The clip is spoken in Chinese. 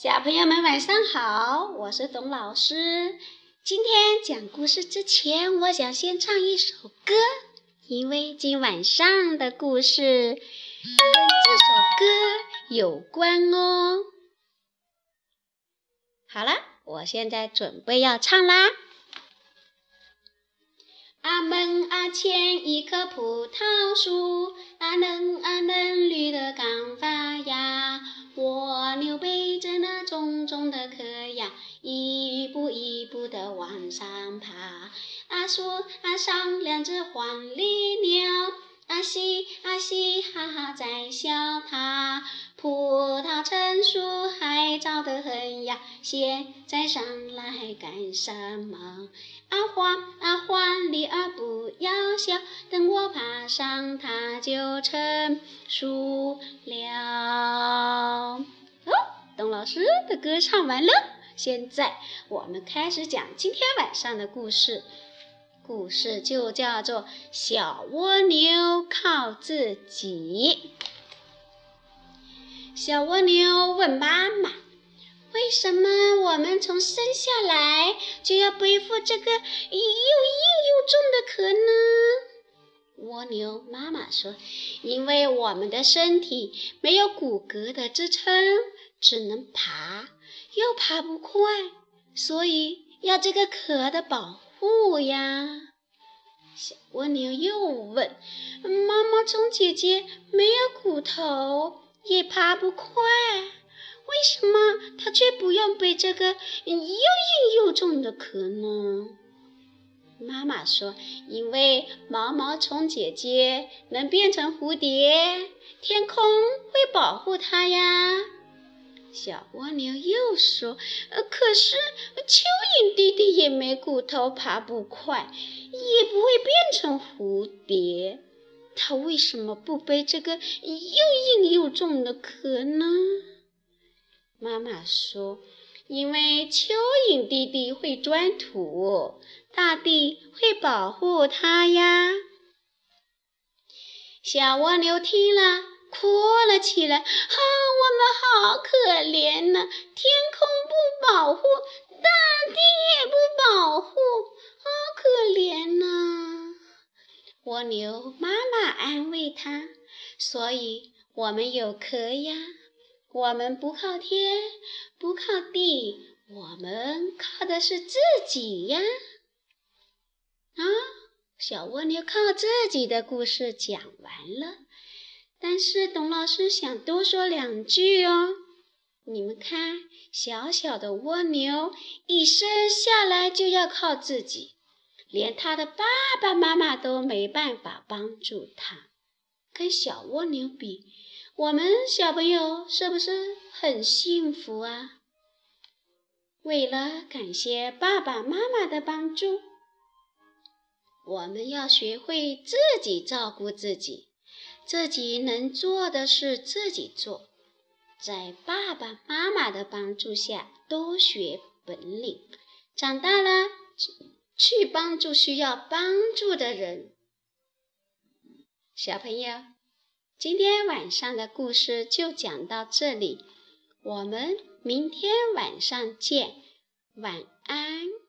小朋友们晚上好，我是董老师。今天讲故事之前，我想先唱一首歌，因为今晚上的故事跟这首歌有关哦。好了，我现在准备要唱啦。阿门阿前一棵葡萄树，阿嫩阿嫩绿的刚发芽。蜗牛背重重的壳呀，一步一步地往上爬。啊树啊上两只黄鹂鸟，啊嘻啊嘻哈哈在笑它。葡萄成熟还早得很呀，现在上来干什么？啊黄啊黄鹂儿不要笑，等我爬上它就成熟了。董老师的歌唱完了，现在我们开始讲今天晚上的故事。故事就叫做《小蜗牛靠自己》。小蜗牛问妈妈：“为什么我们从生下来就要背负这个又硬又重的壳呢？”蜗牛妈妈说：“因为我们的身体没有骨骼的支撑，只能爬，又爬不快，所以要这个壳的保护呀。”小蜗牛又问：“毛毛虫姐姐没有骨头？”也爬不快，为什么它却不用背这个又硬又重的壳呢？妈妈说：“因为毛毛虫姐姐能变成蝴蝶，天空会保护它呀。”小蜗牛又说：“呃，可是蚯蚓弟弟也没骨头，爬不快，也不会变成蝴蝶。”他为什么不背这个又硬又重的壳呢？妈妈说：“因为蚯蚓弟弟会钻土，大地会保护它呀。”小蜗牛听了，哭了起来：“啊，我们好可怜呐！天空不保护，大地也不保护，好可怜呐！”蜗牛妈妈安慰它：“所以我们有壳呀，我们不靠天，不靠地，我们靠的是自己呀。”啊，小蜗牛靠自己的故事讲完了，但是董老师想多说两句哦。你们看，小小的蜗牛一生下来就要靠自己。连它的爸爸妈妈都没办法帮助它，跟小蜗牛比，我们小朋友是不是很幸福啊？为了感谢爸爸妈妈的帮助，我们要学会自己照顾自己，自己能做的事自己做，在爸爸妈妈的帮助下多学本领，长大了。去帮助需要帮助的人。小朋友，今天晚上的故事就讲到这里，我们明天晚上见，晚安。